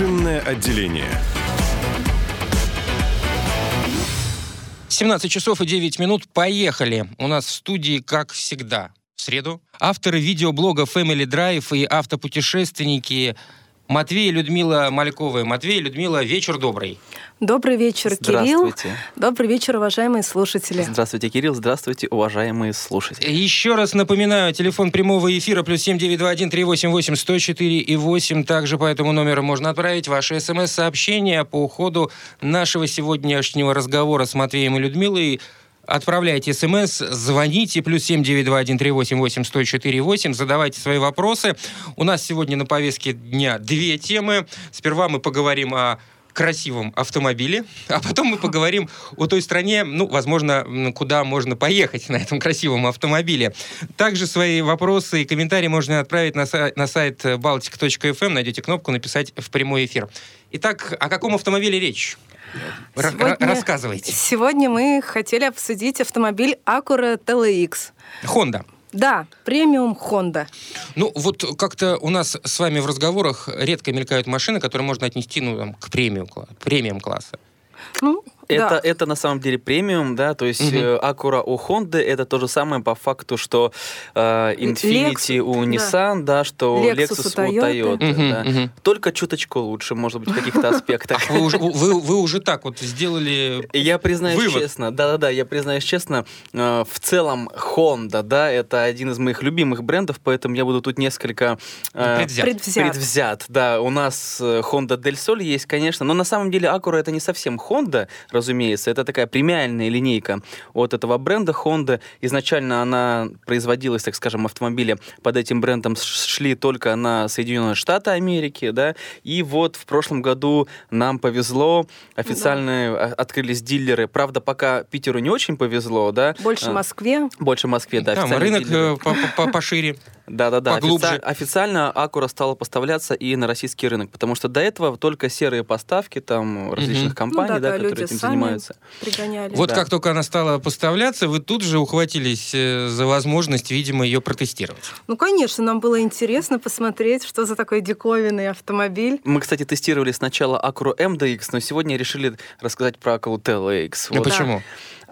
Машинное отделение. 17 часов и 9 минут. Поехали. У нас в студии, как всегда, в среду. Авторы видеоблога Family Drive и автопутешественники Матвей и Людмила Мальковы. Матвей и Людмила, вечер добрый. Добрый вечер, Кирилл. Здравствуйте. Добрый вечер, уважаемые слушатели. Здравствуйте, Кирилл. Здравствуйте, уважаемые слушатели. Еще раз напоминаю, телефон прямого эфира плюс семь девять два один три восемь восемь сто четыре и восемь. Также по этому номеру можно отправить ваши смс-сообщения по ходу нашего сегодняшнего разговора с Матвеем и Людмилой. Отправляйте смс, звоните, плюс семь девять два один три восемь восемь сто четыре восемь, задавайте свои вопросы. У нас сегодня на повестке дня две темы. Сперва мы поговорим о красивом автомобиле, а потом мы поговорим о той стране, ну, возможно, куда можно поехать на этом красивом автомобиле. Также свои вопросы и комментарии можно отправить на, са- на сайт baltic.fm, найдете кнопку «Написать в прямой эфир». Итак, о каком автомобиле речь? Сегодня- рассказывайте. Сегодня мы хотели обсудить автомобиль Acura TLX. Honda. Да, премиум Honda. Ну, вот как-то у нас с вами в разговорах редко мелькают машины, которые можно отнести, ну, там, к премиум, премиум класса. Ну, Это, да. это на самом деле премиум, да, то есть Acura у Honda это то же самое по факту, что э, Infinity Lexus, у да. Nissan, да, что Lexus Lexus, у Toyota. Toyota. Мгм, да. мгм. Только чуточку лучше, может быть, в каких-то аспектах. Вы уже, вы, вы уже так вот сделали... Я признаюсь Вывод. честно, да-да-да, я признаюсь честно, э, в целом Honda, да, это один из моих любимых брендов, поэтому я буду тут несколько э, предвзят. Предвзят. Предвзят, да. У нас э, Honda Del Sol есть, конечно, но на самом деле Acura это не совсем Honda, разумеется, это такая премиальная линейка от этого бренда Honda. Изначально она производилась, так скажем, автомобили под этим брендом шли только на Соединенные Штаты Америки, да, и вот в прошлом году нам повезло, официально а, открылись дилеры, правда, пока Питеру не очень повезло, да, Больше А, Москве. больше Москве, да, Там рынок дилеры. э, по- по- по- пошире. Да-да-да. Поглубже. Офици- Официально Акура стала поставляться и на российский рынок, потому что до этого только серые поставки там различных Мгм. компаний, ну, да, да, да, которые люди этим сами занимаются. пригоняли. Вот Да. как только она стала поставляться, вы тут же ухватились э, за возможность, видимо, ее протестировать. Ну, конечно, нам было интересно посмотреть, что за такой диковинный автомобиль. Мы, кстати, тестировали сначала Acura MDX, но сегодня решили рассказать про Acura TLX. Ну Вот. почему?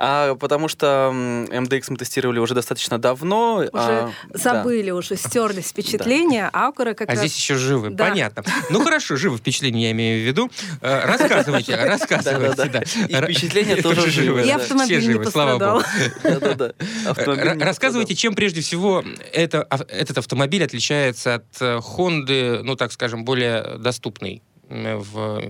А, потому что MDX мы тестировали уже достаточно давно. Уже а, да. забыли, уже стерлись впечатления. А Acura как А раз... здесь еще живы. Да. Понятно. Ну хорошо, живы впечатления, я имею в виду. Э, Рассказывайте, рассказывайте. Да. И впечатления тоже живы, И да. автомобиль Все не живы, слава пострадал. Рассказывайте, чем прежде всего ав- этот автомобиль отличается от э, Honda, ну так скажем, более доступный в,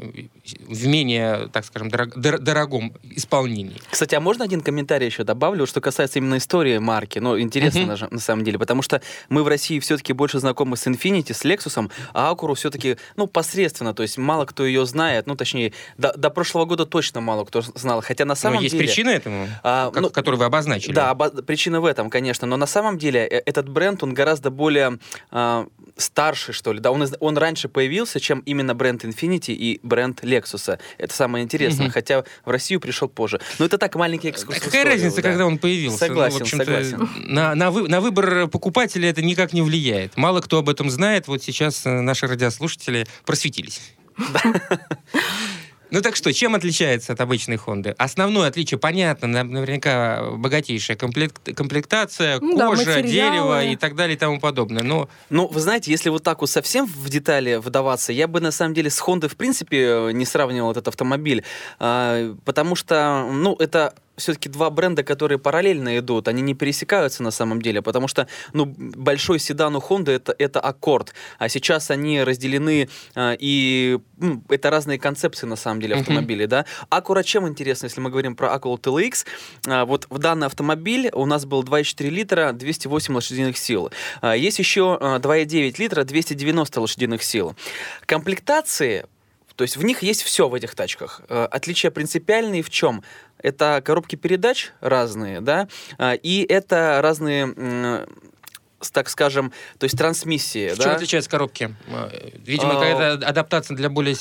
в менее, так скажем, дорог- дор- дорогом исполнении. Кстати, а можно один комментарий еще добавлю, что касается именно истории марки? Ну, интересно Мгм. даже, на самом деле, потому что мы в России все-таки больше знакомы с Infiniti, с Lexus, а Acura все-таки, ну, посредственно, то есть мало кто ее знает, ну, точнее, до, до прошлого года точно мало кто знал, хотя на Но самом есть деле... причина этому, а, как- ну, которую вы обозначили. Да, оба- причина в этом, конечно, но на самом деле э, этот бренд, он гораздо более а, старший, что ли, да, он, из- он раньше появился, чем именно бренд Infiniti и бренд Lexus. Это самое интересное, Мгм. хотя в Россию пришел позже. Но это так маленький экскурс. Какая историю, разница, да. когда он появился? Согласен, ну, в общем-то, согласен. На, на, вы- на выбор покупателя это никак не влияет. Мало кто об этом знает. Вот сейчас э, наши радиослушатели просветились. Ну так что, чем отличается от обычной Хонды? Основное отличие, понятно, на- наверняка богатейшая комплект- комплектация, Ну да, кожа, материалы. дерево и так далее и тому подобное. Но Ну, вы знаете, если вот так вот совсем в детали вдаваться, я бы на самом деле с Honda в принципе не сравнивал этот автомобиль, а, потому что, ну, это все-таки два бренда, которые параллельно идут, они не пересекаются на самом деле, потому что, ну, большой седан у Honda это, это Accord, а сейчас они разделены, а, и м, это разные концепции на самом деле автомобилей, да. Acura чем интересно, если мы говорим про Acura TLX, а, вот в данный автомобиль у нас был 2,4 литра, 208 лошадиных сил. А, Есть еще а, 2,9 литра, 290 лошадиных сил. Комплектации, то есть в них есть все в этих тачках. Э, Отличия принципиальные в чем? Это коробки передач разные, да, а, и это разные так скажем, то есть трансмиссии. В да? чем отличаются коробки? А, Видимо, А, какая-то адаптация для более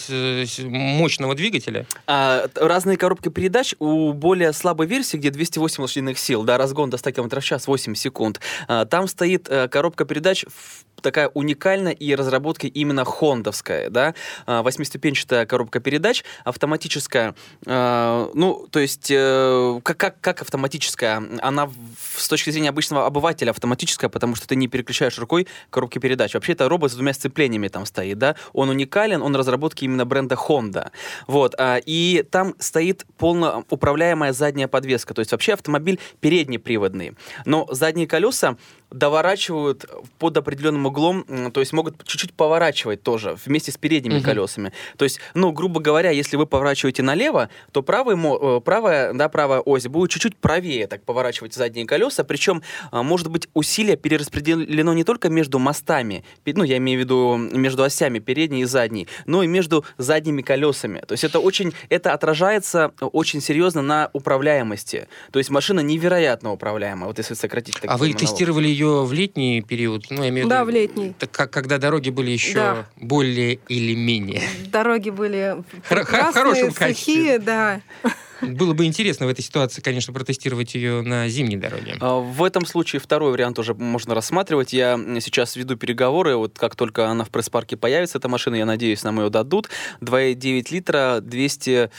мощного двигателя. А, разные коробки передач у более слабой версии, где 208 лошадиных сил, да, разгон до 100 км в час 8 секунд, а, там стоит э, коробка передач в- такая уникальная и разработка именно хондовская, да, А, восьмиступенчатая коробка передач, автоматическая, э, ну, то есть, э, как, как, как автоматическая? Она с точки зрения обычного обывателя автоматическая, потому что ты не переключаешь рукой коробки передач. Вообще это робот с двумя сцеплениями там стоит, да, он уникален, он разработки именно бренда Honda, вот, а, и там стоит полно управляемая задняя подвеска, то есть вообще автомобиль переднеприводный, но задние колеса доворачивают под определенным углом, то есть могут чуть-чуть поворачивать тоже вместе с передними Мгм. колесами. То есть, ну, грубо говоря, если вы поворачиваете налево, то правый, э, правая, да, правая ось будет чуть-чуть правее так поворачивать задние колеса, причем, а, может быть, усилие перераспределено не только между мостами, ну, я имею в виду между осями передней и задней, но и между задними колесами. То есть это очень, это отражается очень серьезно на управляемости. То есть машина невероятно управляемая, вот если сократить так А вы монолог. тестировали ее в летний период? Ну, я имею в Да, виду, в летний. так как, когда дороги были еще Да. более или менее. Дороги были Хор- хор- в хорошем прекрасные, сухие, да. Было бы интересно в этой ситуации, конечно, протестировать ее на зимней дороге. А, В этом случае второй вариант уже можно рассматривать. Я сейчас веду переговоры. Вот как только она в пресс-парке появится, эта машина, я надеюсь, нам ее дадут. 2,9 литра, 200...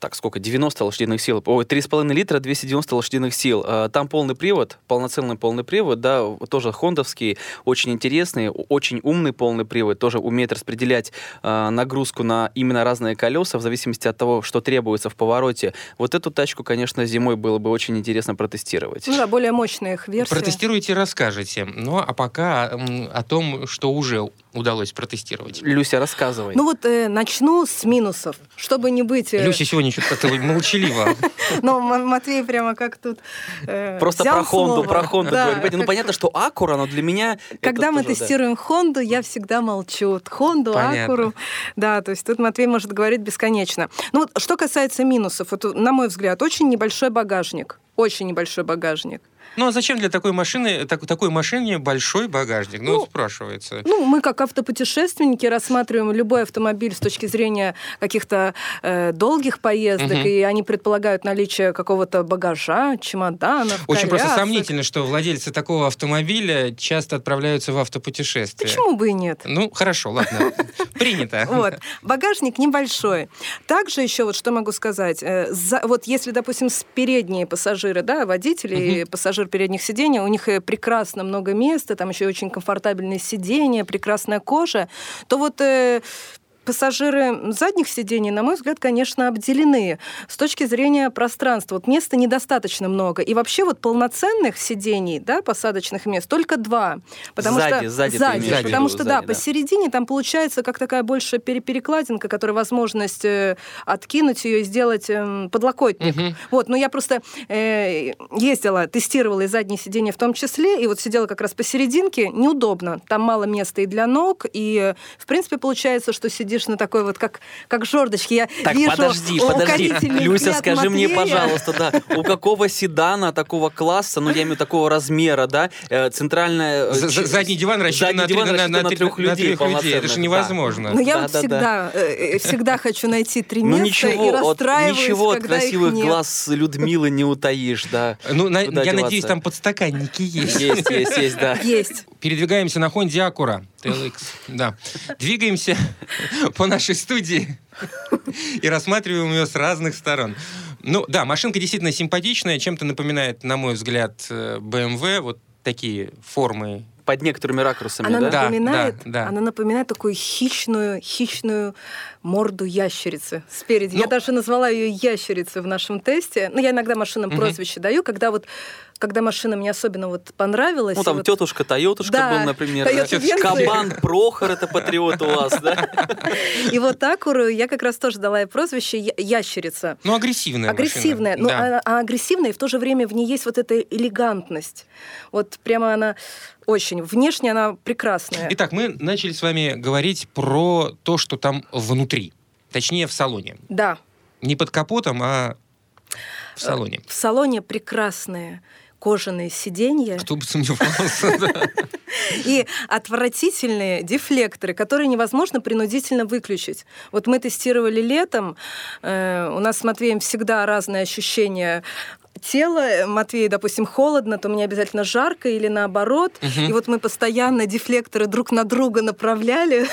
Так, сколько? 90 лошадиных сил. Ой, 3,5 литра, 290 лошадиных сил. А, Там полный привод, полноценный полный привод, да, тоже хондовский, очень интересный, очень умный полный привод, тоже умеет распределять а, нагрузку на именно разные колеса в зависимости от того, что требуется в повороте. Вот эту тачку, конечно, зимой было бы очень интересно протестировать. Ну да, более мощная их версия. Протестируйте и расскажете. Ну, а пока о том, что уже удалось протестировать. Люся, рассказывай. Ну вот э, начну с минусов, чтобы не быть... э, Люся сегодня что-то как-то молчаливо. Ну, Матвей прямо как тут э, Просто про Хонду, про Хонду. Понимаете, Ну, понятно, что Акура, но для меня... Когда мы тестируем Хонду, я всегда молчу. Хонду. Акуру. Да, то есть тут Матвей может говорить бесконечно. Ну вот, что касается минусов, вот, на мой взгляд, очень небольшой багажник. Очень небольшой багажник. Ну, а зачем для такой машины, так- такой машине большой багажник? Ну, Ну, спрашивается. Ну, мы как автопутешественники рассматриваем любой автомобиль с точки зрения каких-то э, долгих поездок, Мгм. и они предполагают наличие какого-то багажа, чемоданов, Очень просто колясок. сомнительно, что владельцы такого автомобиля часто отправляются в автопутешествие. Почему бы и нет? Ну, хорошо, ладно. Принято. Вот. Багажник небольшой. Также еще вот что могу сказать. э, вот если, допустим, с передние пассажиры, да, водители и пассажир передних сидений, у них э, прекрасно много места, там еще очень комфортабельные сиденья, прекрасная кожа, то вот э, пассажиры задних сидений, на мой взгляд, конечно, обделены с точки зрения пространства. Вот места недостаточно много. И вообще вот полноценных сидений, да, посадочных мест только два. Потому Сзади, что, сзади сзади, в потому что, да, сзади, да. посередине там получается как такая большая пере- перекладинка, которая возможность э, откинуть ее и сделать эм, подлокотник. Мгм. Вот, но я просто э, ездила, тестировала и задние сиденья в том числе, и вот сидела как раз посерединке, неудобно. Там мало места и для ног, и, э, в принципе, получается, что сидишь на такой вот, как, как жердочке. Я Так, вижу подожди, подожди. Люся, скажи мне, Матвея. пожалуйста, да, у какого седана такого класса, ну, я имею такого размера, да, э, центральная... э, Задний диван рассчитан на, диван на, трех людей. Это же невозможно. Но я Да, вот да, всегда, э, всегда хочу найти три Ну места ничего, и расстраиваюсь, ничего от красивых глаз Людмилы не утаишь, да. Ну, я надеюсь, там подстаканники есть. Есть, есть, есть, да. Есть. Передвигаемся на Honda Acura TLX. Да. Двигаемся по нашей студии и рассматриваем ее с разных сторон. Ну, да, машинка действительно симпатичная, чем-то напоминает, на мой взгляд, э, BMW, вот такие формы. Под некоторыми ракурсами, Она да? Да, напоминает, да, да. она напоминает такую хищную, хищную морду ящерицы спереди. Я Ну- даже назвала ее ящерицей в нашем тесте. Ну, я иногда машинам Мгм. прозвище даю, когда вот, когда машина мне особенно вот понравилась. Ну, там вот- тетушка Тойотушка Да, был, например. Да. Кабан Прохор, это патриот у вас, да? И вот Акуру я как раз тоже дала ей прозвище я- ящерица. Ну, агрессивная Агрессивная, ну, Да. а, а агрессивная, и в то же время в ней есть вот эта элегантность. Вот прямо она очень, внешне она прекрасная. Итак, мы начали с вами говорить про то, что там внутри. Точнее, в салоне. Да, Не под капотом, а в салоне. в салоне прекрасные кожаные сиденья. Кто бы сомневался. И отвратительные дефлекторы, которые невозможно принудительно выключить. Вот мы тестировали летом, э, у нас с Матвеем всегда разные ощущения тело, э, Матвей, допустим, холодно, то мне обязательно жарко или наоборот. Угу. И вот мы постоянно дефлекторы друг на друга направляли.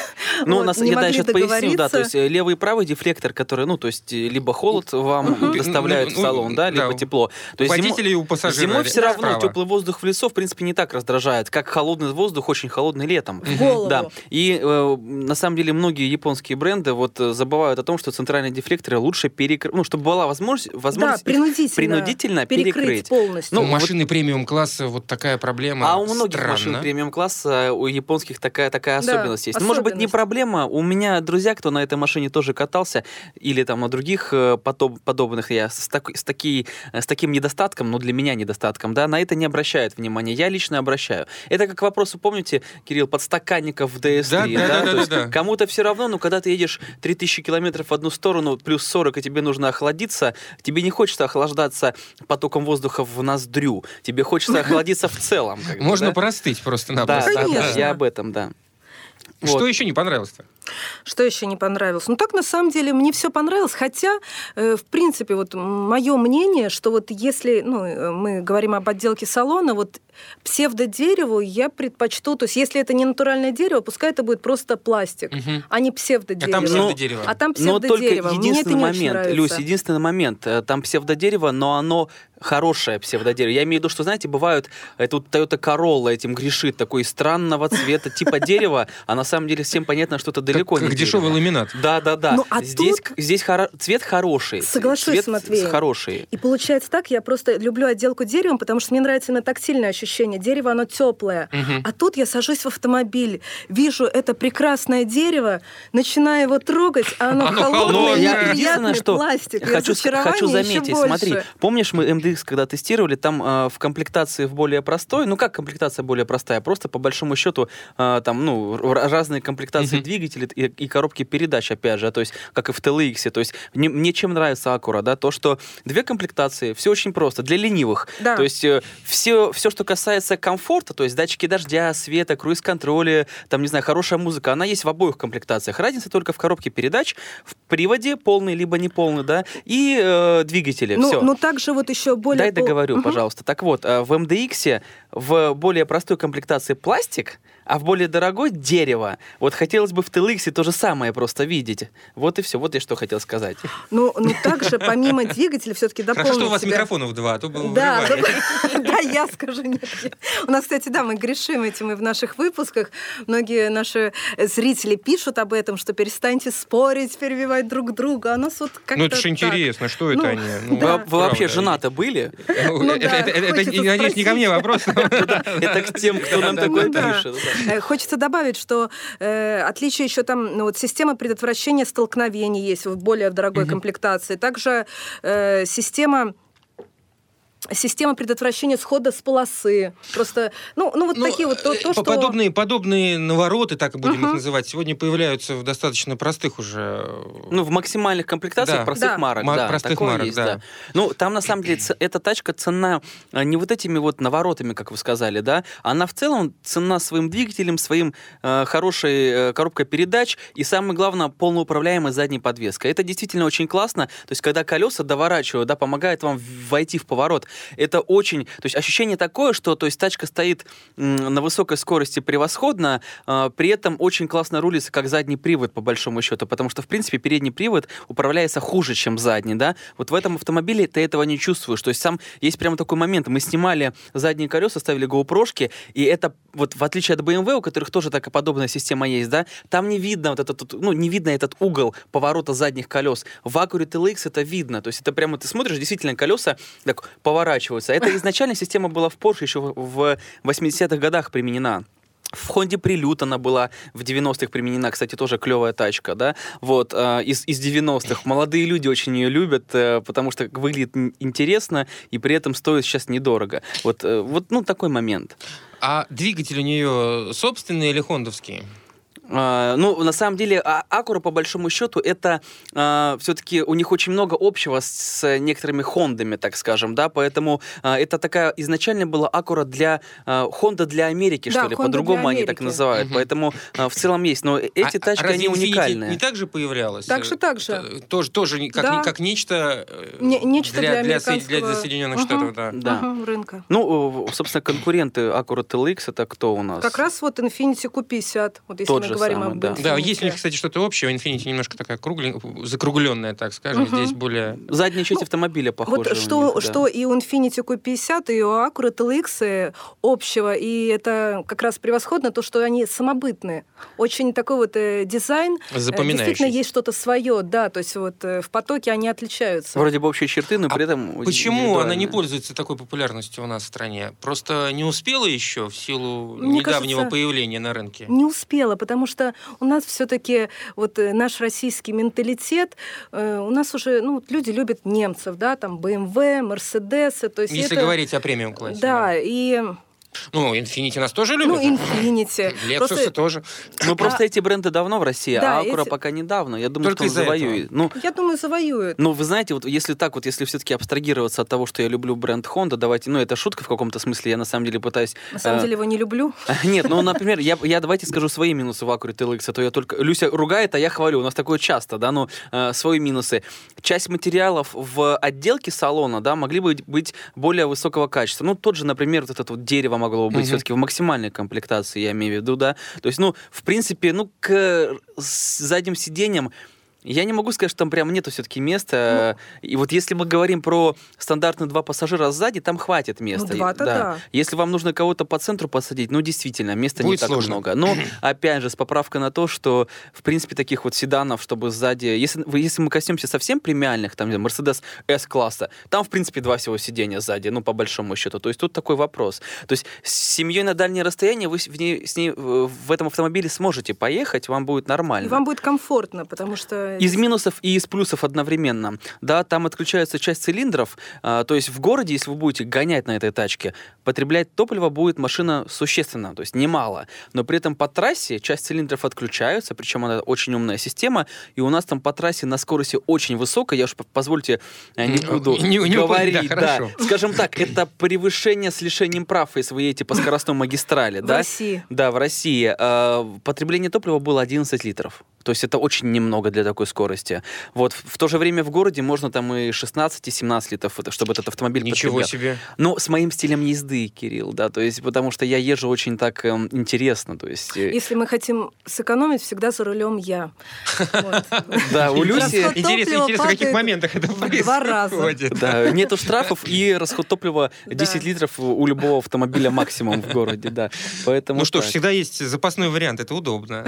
Ну, вот, у нас, я да, сейчас поясню, да, то есть э, левый и правый дефлектор, который, ну, то есть э, либо холод вам угу. доставляют ну, в салон, да, либо да. тепло. То есть Водители зимо... у пассажира. Зимой все равно справа. теплый воздух в лесу, в принципе, не так раздражает, как холодный воздух очень холодный летом. Голову. Да. И э, на самом деле многие японские бренды вот забывают о том, что центральные дефлекторы лучше перекрыть, ну, чтобы была возможность, возможность да, принудительно. принудительно сильно перекрыть, перекрыть. полностью. Ну, у машины вот... премиум класса вот такая проблема. А у многих Странно. машин премиум класса, у японских такая, такая особенность да, есть. Ну, может быть, не проблема. У меня друзья, кто на этой машине тоже катался, или там на других э, подобных, я с, так, с, таки, с таким недостатком, ну, для меня недостатком, да, на это не обращают внимания. Я лично обращаю. Это как вопросу, помните, Кирилл, подстаканников в DS3, да? да, да, да, да, да. Кому-то все равно, но когда ты едешь 3000 километров в одну сторону, плюс 40, и тебе нужно охладиться, тебе не хочется охлаждаться потоком воздуха в ноздрю. Тебе хочется охладиться в целом. Можно простыть просто-напросто. Да, да, я об этом, да. Что еще не понравилось-то? Что еще не понравилось? Ну так на самом деле мне все понравилось, хотя э, в принципе вот мое мнение, что вот если ну, э, мы говорим об отделке салона, вот псевдодереву я предпочту, то есть если это не натуральное дерево, пускай это будет просто пластик, угу. а не псевдодерево. А там псевдодерево. А там псевдодерево. Но только единственный момент, Люсь, единственный момент, э, там псевдодерево, но оно хорошее псевдодерево. Я имею в виду, что, знаете, бывают, это вот Toyota Corolla этим грешит, такой странного цвета типа дерева, а на самом деле всем понятно, что это далеко как, не как дешевый ламинат. Да, да, да. Ну, а здесь тут... здесь хоро... цвет хороший. Соглашусь цвет с Матвеем. хороший. И получается так, я просто люблю отделку деревом, потому что мне нравится именно тактильное ощущение. Дерево, оно теплое. Угу. А тут я сажусь в автомобиль, вижу это прекрасное дерево, начинаю его трогать, а оно, оно холодное, я, единственное, что пластик. Хочу, хочу заметить, смотри, помнишь, мы MDX когда тестировали, там э, в комплектации в более простой, ну как комплектация более простая, просто по большому счету э, там, ну, разные комплектации угу. двигателей и, и коробки передач, опять же, то есть как и в TLX, то есть мне, мне чем нравится Acura, да, то, что две комплектации, все очень просто, для ленивых, да. то есть э, все, все, что касается комфорта, то есть датчики дождя, света, круиз-контроля, там, не знаю, хорошая музыка, она есть в обоих комплектациях, разница только в коробке передач, в приводе полный либо не полный, да, и э, двигателе, ну, все. Ну, также вот еще более... Дай договорю, угу. пожалуйста. Так вот, э, в MDX в более простой комплектации пластик, а в более дорогой дерево. Вот хотелось бы в TLX то же самое просто видеть. Вот и все. Вот я что хотел сказать. Ну, ну также, помимо двигателя, все-таки дополнить Хорошо, что у вас себя... микрофонов два, а то было Да, да, я скажу. У нас, кстати, да, мы грешим этим и в наших выпусках. Многие наши зрители пишут об этом, что перестаньте спорить, перебивать друг друга. А нас вот как-то Ну, это же интересно, что это ну, они? Ну, вы вообще жена-то были? Ну это, надеюсь, не ко мне вопрос. Это к тем, кто нам такое пишет. Э, хочется добавить, что э, отличие еще там, ну, вот система предотвращения столкновений есть в более дорогой mm-hmm. комплектации. Также э, система система предотвращения схода с полосы. Просто, ну, ну вот ну, такие вот то, то что... Подобные, подобные навороты, так и будем uh-huh. их называть, сегодня появляются в достаточно простых уже... Ну, в максимальных комплектациях да. простых да. марок, да. Простых марок, есть, да. да. Ну, там, на самом деле, эта тачка цена а, не вот этими вот наворотами, как вы сказали, да, она в целом цена своим двигателем, своим э, хорошей э, коробкой передач и, самое главное, полноуправляемой задней подвеской. Это действительно очень классно. То есть, когда колеса доворачивают, да, помогает вам войти в поворот, это очень... То есть ощущение такое, что то есть, тачка стоит на высокой скорости превосходно, э, при этом очень классно рулится, как задний привод, по большому счету, потому что, в принципе, передний привод управляется хуже, чем задний, да? Вот в этом автомобиле ты этого не чувствуешь. То есть сам есть прямо такой момент. Мы снимали задние колеса, ставили GoPro, и это вот в отличие от BMW, у которых тоже такая подобная система есть, да, там не видно вот этот, ну, не видно этот угол поворота задних колес. В Acura TLX это видно. То есть это прямо ты смотришь, действительно, колеса так поворачиваются. Это изначально система была в Porsche еще в 80-х годах применена. В Хонде Прилют она была в 90-х применена, кстати, тоже клевая тачка, да, вот, э, из, из 90-х. Молодые люди очень ее любят, э, потому что выглядит интересно и при этом стоит сейчас недорого. Вот, э, вот ну, такой момент. А двигатель у нее собственный или хондовский? А, ну, на самом деле, а- Acura, по большому счету, это все-таки у них очень много общего с, с некоторыми Хондами, так скажем, да, поэтому а, это такая изначально была Acura для а, Honda для Америки, Да, что ли, Honda по-другому они так называют, Мгм. поэтому а, в целом есть, но эти А- тачки, а они уникальные. не так же появлялась? Так же, Э, так же. т- Тоже, тоже как, Да. не- как нечто, э, Не- нечто для для, Со- для американского- Соединенных Мгм. Штатов, да. Да. Мгм, рынка. Ну, э, собственно, конкуренты Acura TLX это кто у нас? Как раз вот Infiniti Q50, вот если Тот мы же говорим самый, об да. Да, Infiniti. есть у них, кстати, что-то общее. У Infiniti немножко такая круглен... закругленная, так скажем. Мгм. Здесь более... Задняя часть Ну, автомобиля похожа. Вот что, них, да. что и у Infiniti Q50, и у Acura TLX общего, и это как раз превосходно, то, что они самобытные. Очень такой вот э, дизайн. э, Запоминающийся. Действительно, есть что-то свое, да, то есть вот э, в потоке они отличаются. Вроде бы общие черты, но А при этом Почему она не пользуется такой популярностью у нас в стране? Просто не успела еще в силу Мне недавнего кажется, появления на рынке? Не успела, потому что у нас все-таки вот э, наш российский менталитет, э, у нас уже ну, вот люди любят немцев, да, там BMW, Мерседесы, то есть Если это- говорить о премиум классе. Да, и Ну, Infiniti нас тоже ну, любят. Infiniti. Lexus Просто тоже. Ну, просто эти бренды давно в России, Да, а Acura эти- пока недавно. Я думаю, Только что он завоюет. Ну, Я думаю, завоюют. ну, вы знаете, вот если так вот, если все-таки абстрагироваться от того, что я люблю бренд Honda, давайте, ну, это шутка в каком-то смысле, я на самом деле пытаюсь... На самом э, деле его не люблю. Нет, ну, например, я, я давайте скажу свои минусы в Acura TLX, а то я только... Люся ругает, а я хвалю. У нас такое часто, да, ну, э, свои минусы. Часть материалов в отделке салона, да, могли бы быть более высокого качества. Ну, тот же, например, вот это вот дерево могло бы быть Мгм. все-таки в максимальной комплектации, я имею в виду, да. То есть, ну, в принципе, ну, к с задним сиденьям я не могу сказать, что там прям нету все-таки места. И вот если мы говорим про стандартные два пассажира сзади, там хватит места. Ну, два-то да. Если вам нужно кого-то по центру посадить, ну, действительно, места не Будет так сложно. много. Но, опять же, с поправкой на то, что, в принципе, таких вот седанов, чтобы сзади... Если, если мы коснемся совсем премиальных, там, не Mercedes S-класса, там, в принципе, два всего сидения сзади, ну, по большому счету. То есть тут такой вопрос. То есть с семьей на дальнее расстояние вы в ней, с ней в этом автомобиле сможете поехать, вам будет нормально. И вам будет комфортно, потому что... Из минусов и из плюсов одновременно. Да, там отключается часть цилиндров, а, то есть в городе, если вы будете гонять на этой тачке, потреблять топливо будет машина существенно, то есть немало. Но при этом по трассе часть цилиндров отключаются, причем она очень умная система, и у нас там по трассе на скорости очень высокой, я уж позвольте, э, не буду не- не говорить, да, да. Скажем так, это превышение с лишением прав, если вы едете по скоростной магистрали, в да? России. Да, в России э, потребление топлива было 11 литров. То есть это очень немного для такой скорости. Вот в, в то же время в городе можно там и 16, и 17 литров, чтобы этот автомобиль Ничего потреблял. себе. Ну, с моим стилем езды, Кирилл, да, то есть потому что я езжу очень так эм, интересно, то есть... э, Если мы хотим сэкономить, всегда за рулем я. Да, у Люси... Расход Интересно, в каких моментах это в два раза. происходит. Да, нету штрафов и расход топлива 10 Да. литров у любого автомобиля максимум в городе, да. Поэтому Ну что ж, всегда есть запасной вариант, это удобно.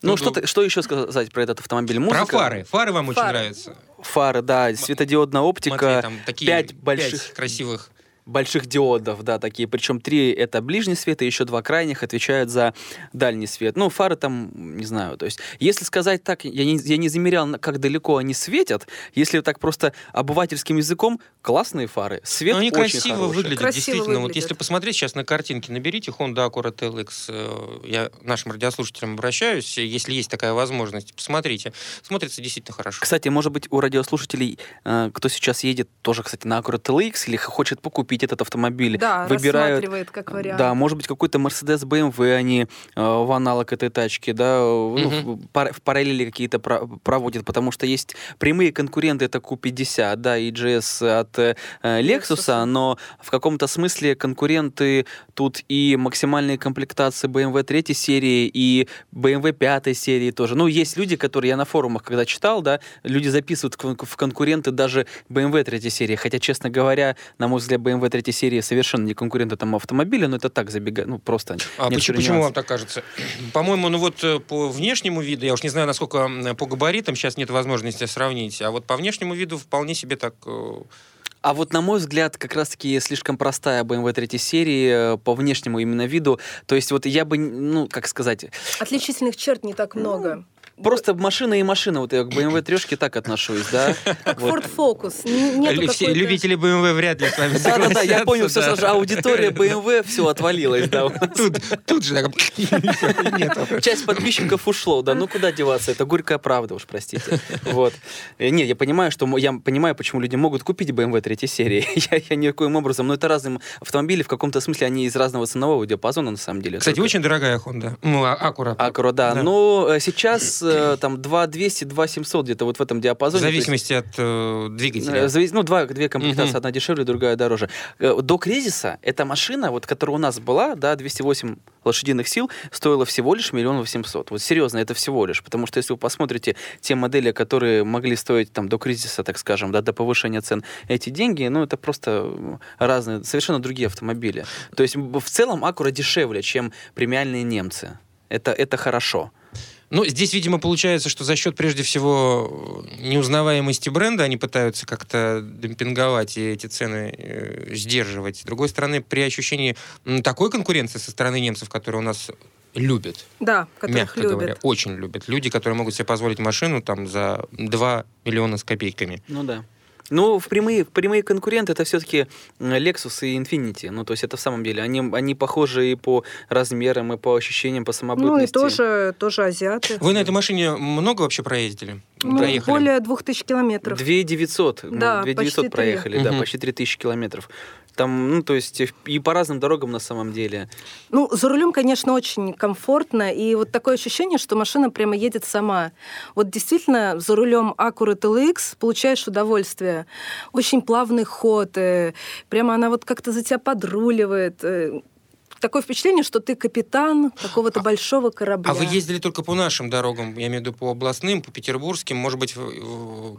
Ну, что, что еще сказать про этот автомобиль? Про Музыка? фары. Фары вам очень Фары. нравятся. Фары, да, светодиодная оптика. Смотри, там такие пять пять больших красивых. Больших диодов, да, такие. Причем три это ближний свет, и еще два крайних отвечают за дальний свет. Ну, фары там, не знаю, то есть, если сказать так, я не, я не замерял, как далеко они светят. Если так просто обывательским языком, классные фары. Свет Но они очень красиво хороший. выглядят, Красиво действительно. Вот выглядят. если посмотреть сейчас на картинки, наберите Honda Acura TLX. э, Я нашим радиослушателям обращаюсь, если есть такая возможность, посмотрите. Смотрится действительно хорошо. Кстати, может быть, у радиослушателей, э, кто сейчас едет, тоже, кстати, на Acura TLX или хочет покупить этот автомобиль, Да, выбирают рассматривает как вариант. Да, может быть, какой-то Mercedes BMW они э, в аналог этой тачки, да, э, ну, в, пар- в параллели какие-то про- проводят, потому что есть прямые конкуренты, это Q50, да, и GS от э, Lexus, Lexus. но в каком-то смысле конкуренты тут и максимальные комплектации BMW 3 серии, и BMW 5 серии тоже. Ну, есть люди, которые, я на форумах, когда читал, да, люди записывают в конкуренты даже BMW 3 серии, хотя, честно говоря, на мой взгляд, BMW 3 серии совершенно не конкурент этому автомобилю, но это так забегает, ну, просто А почему, почему вам так кажется? По-моему, ну вот э, по внешнему виду, я уж не знаю, насколько по габаритам сейчас нет возможности сравнить, а вот по внешнему виду вполне себе так... э, А вот, на мой взгляд, как раз-таки слишком простая BMW 3 серии э, по внешнему именно виду. То есть вот я бы, ну, как сказать, Отличительных черт не так много. Просто машина и машина. Вот я к BMW трешке так отношусь, да? Как. Ford Focus. Все любители BMW вряд ли с вами Да-да-да, я понял, все. Саша, аудитория BMW, все, отвалилась, да. Тут, тут же. Часть подписчиков ушло, да, ну куда деваться, это горькая правда уж, простите. Вот. Э, Нет, я понимаю, что я понимаю, почему люди могут купить BMW третьей серии. Я, я никоим образом, но это разные автомобили, в каком-то смысле они из разного ценового диапазона, на самом деле. Кстати, Только- очень дорогая Honda. Ну, а- Acura. Акура, да. Да. Но э, сейчас там 2200, 2700 где-то вот в этом В диапазоне. Есть, зависимости от э, э, двигателя. завис- Ну, два, две комплектации, Мгм. одна дешевле, другая дороже. Э, До кризиса эта машина, вот, которая у нас была, да, 208 лошадиных сил, стоила всего лишь миллион восемьсот. Вот серьезно, это всего лишь. Потому что если вы посмотрите те модели, которые могли стоить там до кризиса, так скажем, да, до повышения цен, эти деньги, ну, это просто разные, совершенно другие автомобили. То есть в целом Акура дешевле, чем премиальные немцы. Это, это хорошо. Ну, здесь, видимо, получается, что за счет, прежде всего, неузнаваемости бренда они пытаются как-то демпинговать и эти цены э, сдерживать. С другой стороны, при ощущении такой конкуренции со стороны немцев, которые у нас любят, Да, которых мягко любят. говоря, очень любят. Люди, которые могут себе позволить машину там за 2 миллиона с копейками. Ну да. Ну, в прямые, в прямые конкуренты это все-таки Lexus и Infiniti. Ну, то есть это в самом деле, они, они похожи и по размерам, и по ощущениям, по Ну и самобытности. тоже, тоже азиаты. Вы на этой машине много вообще проездили? Ну, Проехали? более двух тысяч километров. 2900, Да, ну, 2900 почти три. проехали, да, Мгм. почти 3000 километров. Там, ну, то есть и по разным дорогам на самом деле. Ну, за рулем, конечно, очень комфортно, и вот такое ощущение, что машина прямо едет сама. Вот действительно, за рулем Acura TLX получаешь удовольствие. Очень плавный ход, э, прямо она вот как-то за тебя подруливает. Такое впечатление, что ты капитан какого-то большого корабля. А вы ездили только по нашим дорогам, я имею в виду по областным, по петербургским, может быть,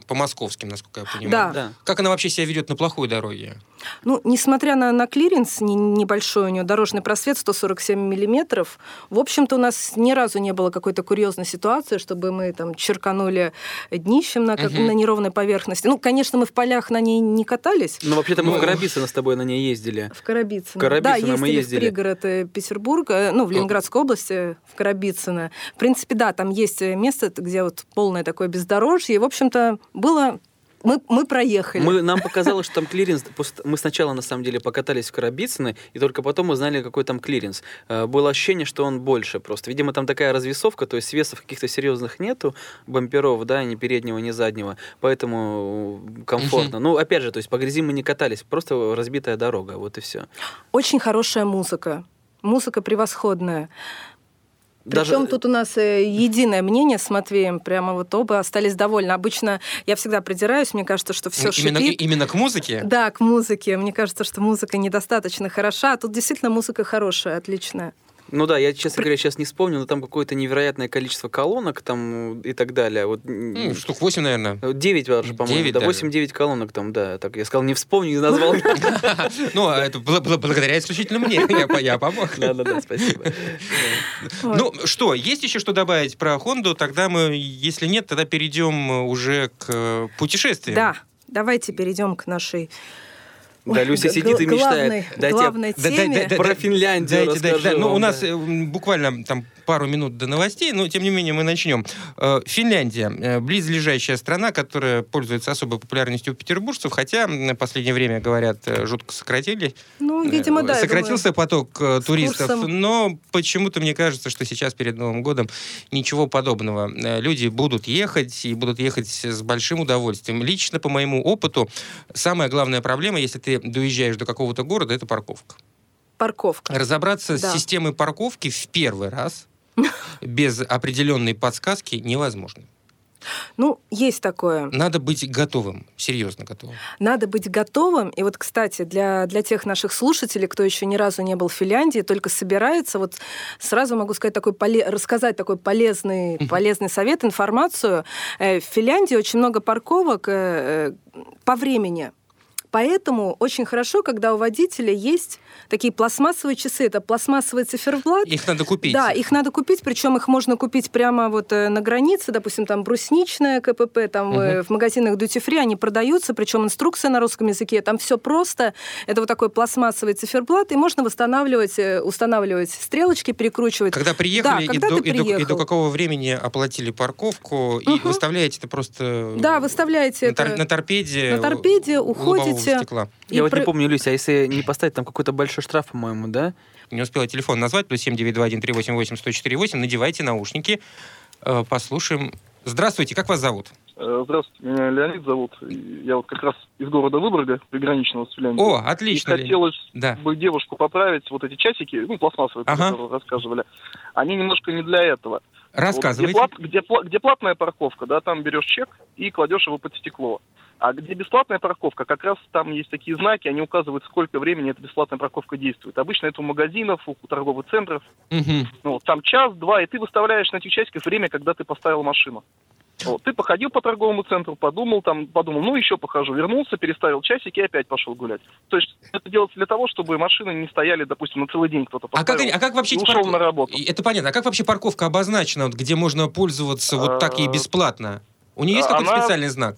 по московским, насколько я понимаю. Да. Да. Как она вообще себя ведет на плохой дороге? Ну, несмотря на, на клиренс не- небольшой у нее, дорожный просвет 147 миллиметров, в общем-то, у нас ни разу не было какой-то курьезной ситуации, чтобы мы там черканули днищем на, как- Мгм. на неровной поверхности. Ну, конечно, мы в полях на ней не катались. Ну, вообще-то мы Ну, в Коробицыно с тобой на ней ездили. В Коробицыно. В Коробицыно да, мы ездили, ездили. в пригород э, Петербурга, э, ну, в Ленинградской области, в Коробицыно. В принципе, да, там есть место, где вот полное такое бездорожье. И, в общем-то, было... Мы, мы проехали. Мы, нам показалось, что там клиренс. Мы сначала, на самом деле, покатались в Коробицыно, и только потом узнали, какой там клиренс. Э, Было ощущение, что он больше просто. Видимо, там такая развесовка, то есть весов каких-то серьезных нету, бамперов, да, ни переднего, ни заднего, поэтому э, комфортно. Ну, опять же, то есть по грязи мы не катались, просто разбитая дорога, вот и все. Очень хорошая музыка. Музыка превосходная. Даже- Причем тут у нас э, единое мнение с Матвеем, прямо вот оба остались довольны. Обычно я всегда придираюсь, мне кажется, что все именно, шипит. именно к музыке? Да, к музыке. Мне кажется, что музыка недостаточно хороша, а тут действительно музыка хорошая, отличная. Ну да, я, честно говоря, сейчас не вспомню, но там какое-то невероятное количество колонок там и так далее. Вот Ну, штук 8, наверное. 9 даже, по-моему. Девять Да, даже. 8-9 колонок там, да. Так я сказал, не вспомню, не назвал. Ну, а это благодаря исключительно мне. Я, по- я помог. Да-да-да, спасибо. Ну, что, есть еще что добавить про Хонду? Тогда мы, если нет, тогда перейдем э, уже к э, путешествиям. Да, давайте перейдем к нашей Да, Ой, Люся сидит и главной- мечтает. Дайте главной Да, да, теме. да, про Финляндию Дайте, дайте, расскажу да. Ну, у нас да. э, буквально там пару минут до новостей, но тем не менее мы начнем. Э, Финляндия, э, близлежащая страна, которая пользуется особой популярностью у петербуржцев, хотя в последнее время, говорят, э, жутко сократили. Ну, видимо, да. Сократился поток туристов, курсом. но почему-то мне кажется, что сейчас перед Новым годом ничего подобного. Люди будут ехать и будут ехать с большим удовольствием. Лично по моему опыту самая главная проблема, если ты доезжаешь до какого-то города, это парковка. Парковка. Разобраться Да. с системой парковки в первый раз без определенной подсказки невозможно. Ну, есть такое. Надо быть готовым, серьезно готовым. Надо быть готовым. И вот, кстати, для, для тех наших слушателей, кто еще ни разу не был в Финляндии, только собирается, вот сразу могу сказать такой поле- рассказать такой полезный, полезный совет, информацию. Э, В Финляндии очень много парковок э, э, по времени. Поэтому очень хорошо, когда у водителя есть такие пластмассовые часы. Это пластмассовый циферблат. Их надо купить. Да, их надо купить, причем их можно купить прямо вот э, на границе, допустим, там брусничная КПП, там угу. в магазинах Duty Free они продаются, причем инструкция на русском языке, там все просто. Это вот такой пластмассовый циферблат, и можно восстанавливать, э, устанавливать стрелочки, перекручивать. Когда приехали да, когда и, до, и, до, и до какого времени оплатили парковку, угу. и выставляете это просто... Да, выставляете на, это... на торпеде. На торпеде уходите. Стекла. Я вот про... не помню, Люся, а если не поставить там какой-то большой штраф, по-моему, да? Не успела телефон назвать, плюс 7921-388-1048, надевайте наушники, э, послушаем. Здравствуйте, как вас зовут? Э, здравствуйте, меня Леонид зовут. Я вот как раз из города Выборга, приграничного с Финляндией. О, отлично. И хотелось да. бы девушку поправить. Вот эти часики, ну, пластмассовые, ага. которые рассказывали, они немножко не для этого. Рассказывайте. Вот где, плат, где, где платная парковка, да, там берешь чек и кладешь его под стекло. А где бесплатная парковка, как раз там есть такие знаки, они указывают, сколько времени эта бесплатная парковка действует. Обычно это у магазинов, у торговых центров. Угу. Ну, там час, два, и ты выставляешь на этих часиках время, когда ты поставил машину. Вот, ты походил по торговому центру, подумал, там, подумал, ну еще похожу, вернулся, переставил часики и опять пошел гулять. То есть это делается для того, чтобы машины не стояли, допустим, на целый день кто-то поставил. А как, а как вообще ушел парк... на работу. Это понятно. А как вообще парковка обозначена, вот, где можно пользоваться вот так и а, бесплатно? У нее есть какой-то специальный знак?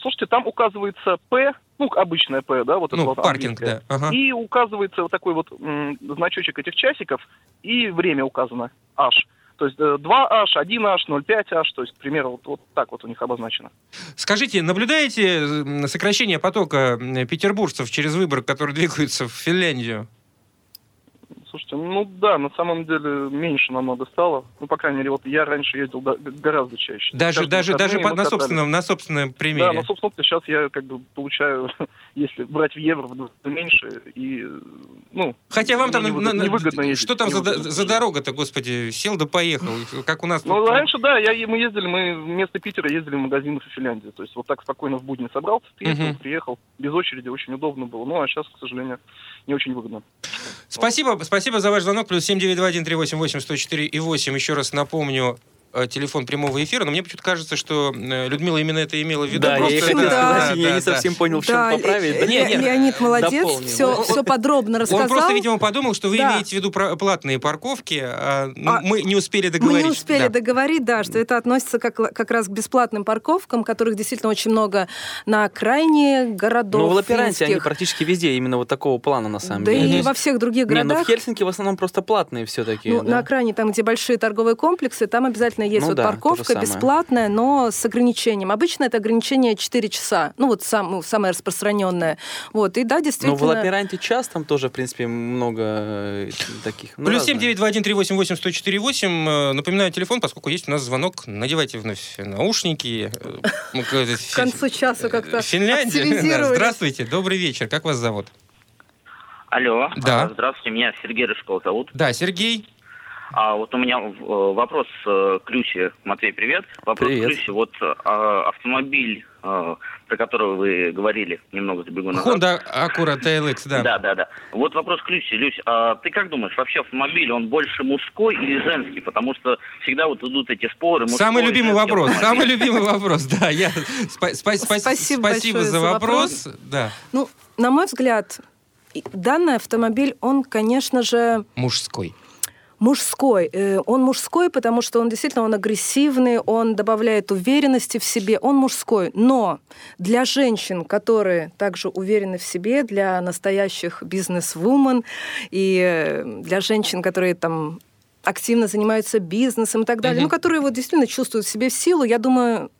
Слушайте, там указывается П, ну, обычная П, да, вот ну, это вот паркинг, да. Ага. И указывается вот такой вот м, значочек этих часиков, и время указано, H. То есть 2H, 1H, 0,5H, то есть, к примеру, вот, вот так вот у них обозначено. Скажите, наблюдаете сокращение потока петербуржцев через Выборг, которые двигаются в Финляндию? Слушайте, ну да, на самом деле меньше намного стало. Ну, по крайней мере, вот я раньше ездил гораздо чаще. Даже, даже, даже по, на, собственном, на собственном примере? Да, на собственном сейчас я как бы получаю, если брать в евро, меньше, и, ну... Хотя вам там невыгодно, на, невыгодно ездить. Что там за, за дорога-то, господи, сел да поехал, как у нас Ну, тут... раньше, да, я, мы ездили, мы вместо Питера ездили в магазины в Финляндии, то есть вот так спокойно в будни собрался, приехал, угу. приехал, без очереди, очень удобно было. Ну, а сейчас, к сожалению, не очень выгодно. Спасибо, спасибо за ваш звонок. Плюс 7921 388 104 и 8. Еще раз напомню, телефон прямого эфира, но мне почему-то кажется, что э, Людмила именно это имела в виду. Да, Просто, я, да, да, да, я да, не совсем понял, в чем да, поправить. Да? Нет, нет. Леонид молодец, все, все подробно рассказал. Он просто, видимо, подумал, что вы да. имеете в виду платные парковки, а, ну, а мы не успели договорить. Мы не успели да. договорить, да, что это относится как, как раз к бесплатным парковкам, которых действительно очень много на окраине городов. Ну, в Лаперанте они практически везде именно вот такого плана, на самом да деле. Да и во всех других городах. Не, ну в Хельсинки в основном просто платные все-таки. Ну, да? на окраине, там, где большие торговые комплексы, там обязательно есть ну, вот да, парковка, бесплатная, но с ограничением. Обычно это ограничение 4 часа. Ну, вот сам, ну, самое распространенное. Вот, и да, действительно... Но в Лаперанте час там тоже, в принципе, много э, таких. Ну, Плюс 7921 э, Напоминаю телефон, поскольку есть у нас звонок. Надевайте вновь наушники. Э, К концу часа как-то Финляндия. Здравствуйте, добрый вечер. Как вас зовут? Алло. Да. Здравствуйте, меня Сергей Рыжков зовут. Да, Сергей. А вот у меня э, вопрос э, ключи. Матвей, привет. Вопрос привет. ключи. Вот а, автомобиль, э, про который вы говорили, немного забегу назад. Honda Acura TLX, да. Да, да, да. Вот вопрос ключи. Люсь, а ты как думаешь, вообще автомобиль, он больше мужской или женский? Потому что всегда вот идут эти споры. Самый любимый вопрос, самый любимый вопрос, да. Я... Спасибо, спасибо за вопрос. Да. Ну, на мой взгляд, данный автомобиль, он, конечно же... Мужской мужской. Э, он мужской, потому что он действительно он агрессивный, он добавляет уверенности в себе, он мужской. Но для женщин, которые также уверены в себе, для настоящих бизнес-вумен и э, для женщин, которые там активно занимаются бизнесом и так далее, mm-hmm. ну, которые вот действительно чувствуют в себе силу, я думаю,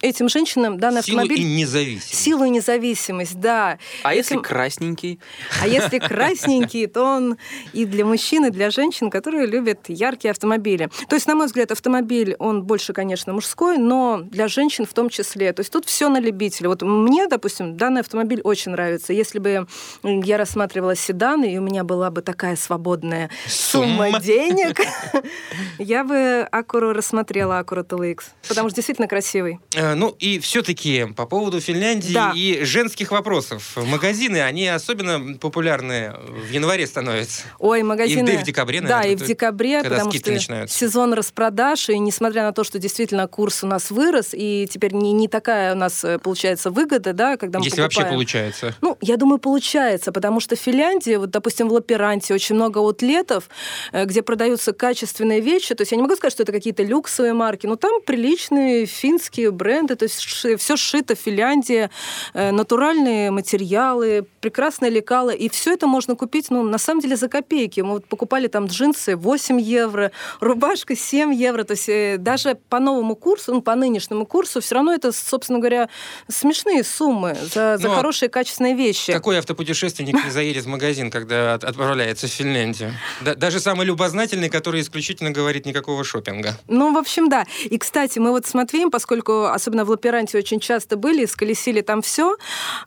этим женщинам данный силу автомобиль... Силу и независимость. Силу и независимость, да. А если, если красненький? А если красненький, то он и для мужчин, и для женщин, которые любят яркие автомобили. То есть, на мой взгляд, автомобиль, он больше, конечно, мужской, но для женщин в том числе. То есть тут все на любителя. Вот мне, допустим, данный автомобиль очень нравится. Если бы я рассматривала седан, и у меня была бы такая свободная сумма, сумма денег, я бы Акуру рассмотрела, Акуру TLX, потому что действительно красивый. Э, ну и все-таки по поводу Финляндии да. и женских вопросов. Магазины, они особенно популярны в январе становятся. Ой, магазины. И, да, и в декабре, наверное. Да, и в декабре, потому что начинаются. сезон распродаж, и несмотря на то, что действительно курс у нас вырос, и теперь не, не такая у нас э, получается выгода, да, когда мы Если покупаем. вообще получается. Ну, я думаю, получается, потому что в Финляндии, вот, допустим, в Лаперанте очень много аутлетов, э, где продаются качественные вещи, то есть я не могу сказать, что это какие-то люксовые марки, но там приличные финские бренды, то есть все сшито в Финляндии, э, натуральные материалы, прекрасные лекала, и все это можно купить, ну, на самом деле, за копейки. Мы вот покупали там джинсы 8 евро, рубашка 7 евро, то есть э, даже по новому курсу, ну, по нынешнему курсу, все равно это, собственно говоря, смешные суммы за, за ну, а хорошие качественные вещи. Какой автопутешественник не заедет в магазин, когда отправляется в Финляндию? даже самый любознательный, который исключительно говорит никакого шопинга. Ну, в общем, да. И, кстати, мы вот с Матвеем, поскольку особенно в Лаперанте очень часто были, сколесили там все,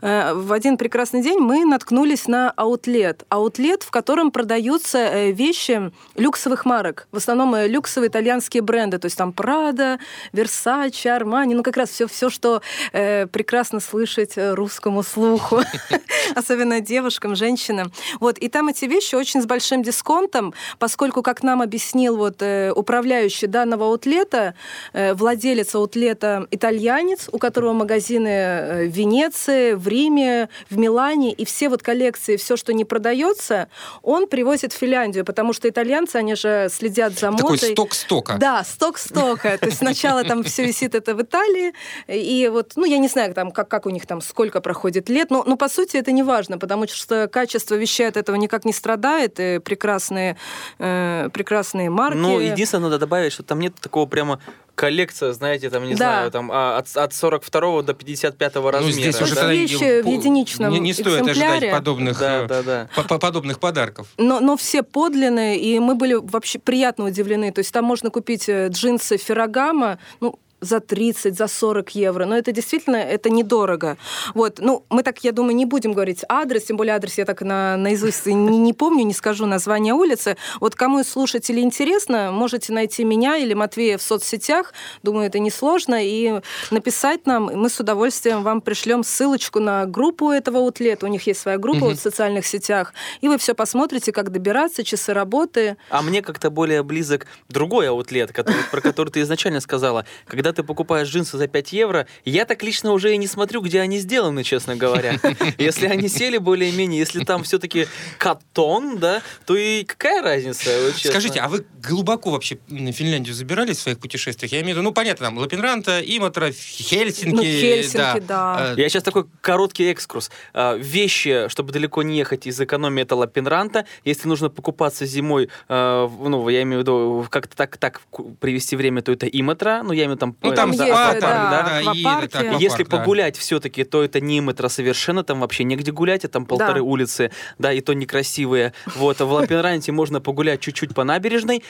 э, в один прекрасный день мы наткнулись на аутлет. Аутлет, в котором продаются э, вещи люксовых марок. В основном э, люксовые итальянские бренды. То есть там Прада, Versace, Armani. Ну, как раз все, все что прекрасно слышать русскому слуху. Особенно девушкам, женщинам. Вот. И там эти вещи очень с большим дисконтом, поскольку, как нам объяснил вот управляющий данного аутлета, владелец аутлета итальянец, у которого магазины в Венеции, в Риме, в Милане, и все вот коллекции, все, что не продается, он привозит в Финляндию, потому что итальянцы, они же следят за модой. Такой сток стока. Да, сток стока. То есть сначала там все висит это в Италии, и вот, ну, я не знаю, там, как, как у них там, сколько проходит лет, но, но по сути это не важно, потому что качество вещей от этого никак не страдает, и прекрасные, э, прекрасные марки. Ну, единственное, надо добавить, что там нет такого прямо коллекция, знаете, там, не да. знаю, там а, от, от 42 до 55 ну, размера. Здесь уже да? вещи в единичном Не, не стоит ожидать подобных, да, да, да. По подобных подарков. Но, но все подлинные, и мы были вообще приятно удивлены. То есть там можно купить э, джинсы Феррагама, ну, за 30, за 40 евро. Но это действительно, это недорого. Вот. Ну, мы так, я думаю, не будем говорить адрес, тем более адрес я так на, наизусть не, не помню, не скажу название улицы. Вот кому из слушателей интересно, можете найти меня или Матвея в соцсетях. Думаю, это несложно. И написать нам, мы с удовольствием вам пришлем ссылочку на группу этого утлета. У них есть своя группа угу. в социальных сетях. И вы все посмотрите, как добираться, часы работы. А мне как-то более близок другой аутлет, который, про который ты изначально сказала. Когда когда ты покупаешь джинсы за 5 евро, я так лично уже и не смотрю, где они сделаны, честно говоря. Если они сели более-менее, если там все-таки катон, да, то и какая разница? Скажите, а вы глубоко вообще в Финляндию забирались в своих путешествиях? Я имею в виду, ну, понятно, там, Лапенранта, Иматра, Хельсинки. Ну, Хельсинки, да. да. Я сейчас такой короткий экскурс. А, вещи, чтобы далеко не ехать из экономии, это Лапенранта. Если нужно покупаться зимой, а, ну, я имею в виду, как-то так, так привести время, то это Иматра. Ну, я имею в виду там ну, там есть, да, да, да, и, так, Если погулять да. все-таки, то это не метро совершенно, там вообще негде гулять, а там полторы да. улицы, да, и то некрасивые. Вот, а в Лапенранте можно погулять чуть-чуть по набережной,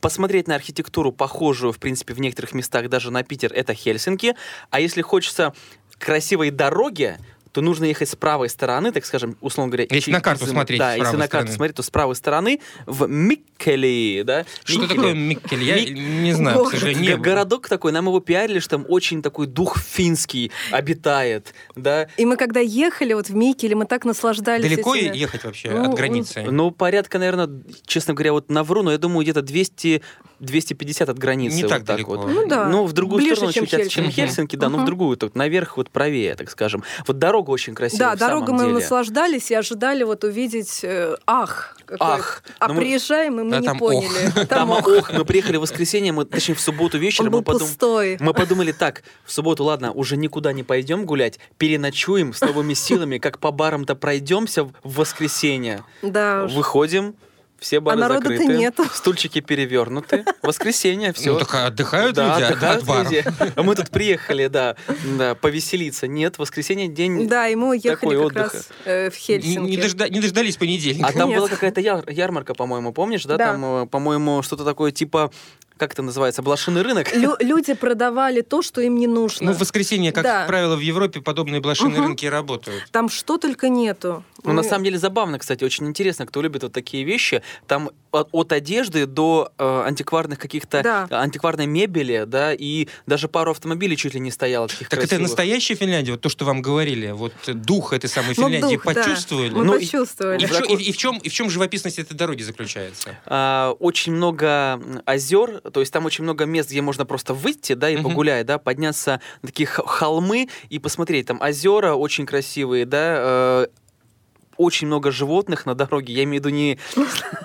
посмотреть на архитектуру, похожую, в принципе, в некоторых местах даже на Питер, это Хельсинки. А если хочется красивой дороги, то нужно ехать с правой стороны, так скажем, условно говоря. Если на карту смотреть. Да, если на карту смотреть, то с правой стороны в Миккели, да. Что Миккели. такое Миккели? Я Мик... не знаю, к сожалению. Городок такой, нам его пиарили, что там очень такой дух финский обитает, да. И мы когда ехали вот в Миккели, мы так наслаждались. Далеко этими... ехать вообще ну, от границы? Ну, порядка, наверное, честно говоря, вот навру, но я думаю, где-то 200 250 от границы. Не вот так далеко. Вот. Ну да. Ну, в другую Ближе, сторону чем чуть Хельсинки. чем Хельсинки, да, uh-huh. ну в другую, тут наверх вот правее, так скажем. Вот дорога очень красивая. Да, дорога мы деле. наслаждались и ожидали вот увидеть э, ах. Ах. А мы... приезжаем, и мы да, не поняли. Ох. Там, там ох. ох. Мы приехали в воскресенье, мы, точнее, в субботу вечером. Он был мы, подум... пустой. мы подумали так, в субботу, ладно, уже никуда не пойдем гулять, переночуем с новыми силами, как по барам-то пройдемся в воскресенье. Да уж. Выходим, все бары а закрыты, нету. стульчики перевернуты. Воскресенье, все. Ну, так отдыхают да, люди отдыхают от баров. Люди. А мы тут приехали, да, да, повеселиться. Нет, воскресенье день Да, и мы уехали такой как отдыха. раз э, в Хельсинки. Не, дожда, не дождались понедельника. А там Нет. была какая-то яр, ярмарка, по-моему, помнишь, да? да. Там, э, по-моему, что-то такое типа как это называется, блошиный рынок. Лю- люди продавали то, что им не нужно. Ну, в воскресенье, как да. правило, в Европе подобные блошиные угу. рынки работают. Там что только нету. Ну, Мы... на самом деле забавно, кстати, очень интересно, кто любит вот такие вещи. Там от, от одежды до э, антикварных каких-то да. антикварной мебели, да, и даже пару автомобилей чуть ли не стояло таких Так красивых. это настоящая Финляндия, вот то, что вам говорили, вот дух этой самой ну, Финляндии ну, дух, почувствовали? Да. Мы ну, почувствовали. И, и, в, и, и, в чем, и в чем живописность этой дороги заключается? А, очень много озер, то есть там очень много мест, где можно просто выйти, да, и uh-huh. погулять, да, подняться на такие холмы и посмотреть, там озера очень красивые, да, э, очень много животных на дороге, я имею в виду не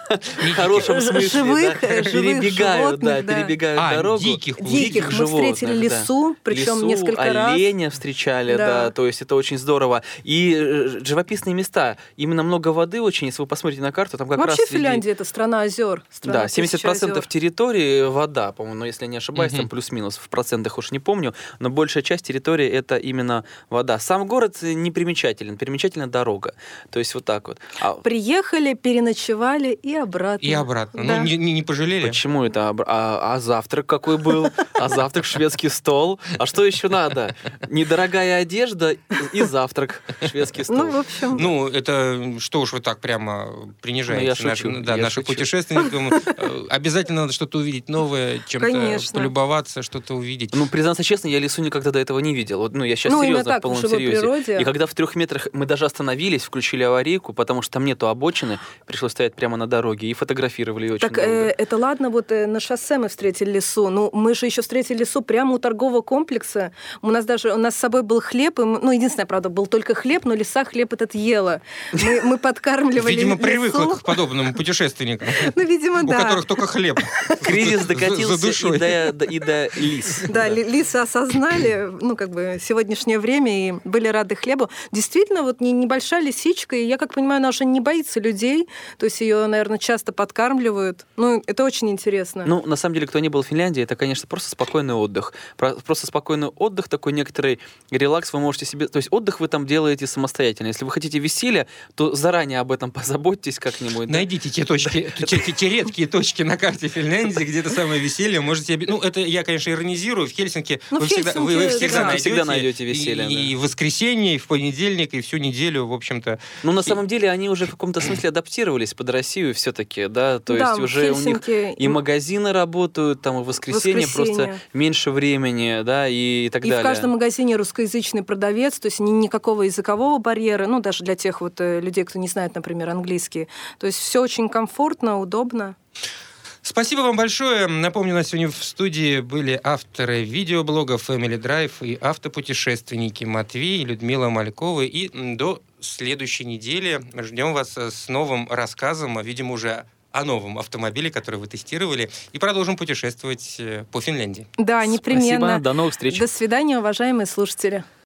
в хорошем смысле, живых, да, живых перебегают, да, перебегают а, дорогу. Диких, диких, мы встретили лису, да. причем несколько оленя раз. оленя встречали, да. да, то есть это очень здорово. И э, живописные места, именно много воды очень, если вы посмотрите на карту, там как Вообще раз... Вообще Финляндия это страна озер. Страна да, 70% озер. территории вода, по-моему, но если не ошибаюсь, угу. там плюс-минус, в процентах уж не помню, но большая часть территории это именно вода. Сам город не примечателен, примечательна дорога. То есть вот так вот. А... Приехали, переночевали и обратно. И обратно. Ну, да. Ну, не, не, не пожалели? Почему это? А, а завтрак какой был? А завтрак шведский стол? А что еще надо? Недорогая одежда и завтрак шведский стол. Ну, в общем... Ну, это что уж вы так прямо принижаете ну, я шучу, наш, да, я наших шучу. путешественников. Э, обязательно надо что-то увидеть новое, чем-то полюбоваться, что-то увидеть. Ну, признаться честно, я лесу никогда до этого не видел. Вот, ну, я сейчас ну, серьезно, так, в полном серьезе. И когда в трех метрах мы даже остановились, включили аварийку, потому что там нету обочины, пришлось стоять прямо на дороге и фотографировали очень Так э, это ладно, вот э, на шоссе мы встретили лесу, ну мы же еще встретили лесу прямо у торгового комплекса. У нас даже у нас с собой был хлеб, и мы, ну единственное, правда, был только хлеб, но лиса хлеб этот ела. Мы, мы подкармливали Видимо, привыкла к подобному путешественникам. Ну, видимо, да. У которых только хлеб. Кризис докатился и до, и до лис. Да, лисы осознали, ну, как бы, сегодняшнее время и были рады хлебу. Действительно, вот небольшая лисичка, и я как понимаю, она уже не боится людей, то есть ее, наверное, часто подкармливают. Ну, это очень интересно. Ну, на самом деле, кто не был в Финляндии, это, конечно, просто спокойный отдых. Просто спокойный отдых, такой некоторый релакс вы можете себе... То есть отдых вы там делаете самостоятельно. Если вы хотите веселья, то заранее об этом позаботьтесь как-нибудь. Найдите те точки, те редкие точки на карте Финляндии, где это самое веселье. Можете... Ну, это я, конечно, иронизирую. В Хельсинки ну, вы всегда найдете веселье. И в воскресенье, и в понедельник, и всю неделю, в общем-то. Ну, на самом деле, они уже в каком-то смысле адаптировались под Россию все-таки, да, то да, есть уже у них и магазины работают, там и в воскресенье, воскресенье. просто меньше времени, да, и, и так и далее. И в каждом магазине русскоязычный продавец, то есть ни, никакого языкового барьера, ну, даже для тех вот э, людей, кто не знает, например, английский. То есть все очень комфортно, удобно. Спасибо вам большое. Напомню, у нас сегодня в студии были авторы видеоблога Family Drive и автопутешественники Матвей и Людмила Малькова. И до следующей недели ждем вас с новым рассказом, видимо, уже о новом автомобиле, который вы тестировали, и продолжим путешествовать э, по Финляндии. Да, непременно. Спасибо, до новых встреч. До свидания, уважаемые слушатели.